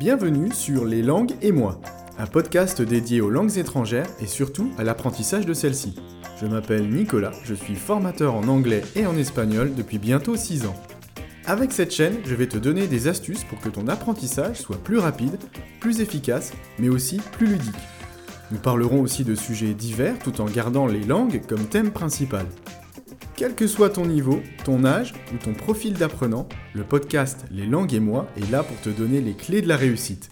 Bienvenue sur Les langues et moi, un podcast dédié aux langues étrangères et surtout à l'apprentissage de celles-ci. Je m'appelle Nicolas, je suis formateur en anglais et en espagnol depuis bientôt 6 ans. Avec cette chaîne, je vais te donner des astuces pour que ton apprentissage soit plus rapide, plus efficace, mais aussi plus ludique. Nous parlerons aussi de sujets divers tout en gardant les langues comme thème principal. Quel que soit ton niveau, ton âge ou ton profil d'apprenant, le podcast Les langues et moi est là pour te donner les clés de la réussite.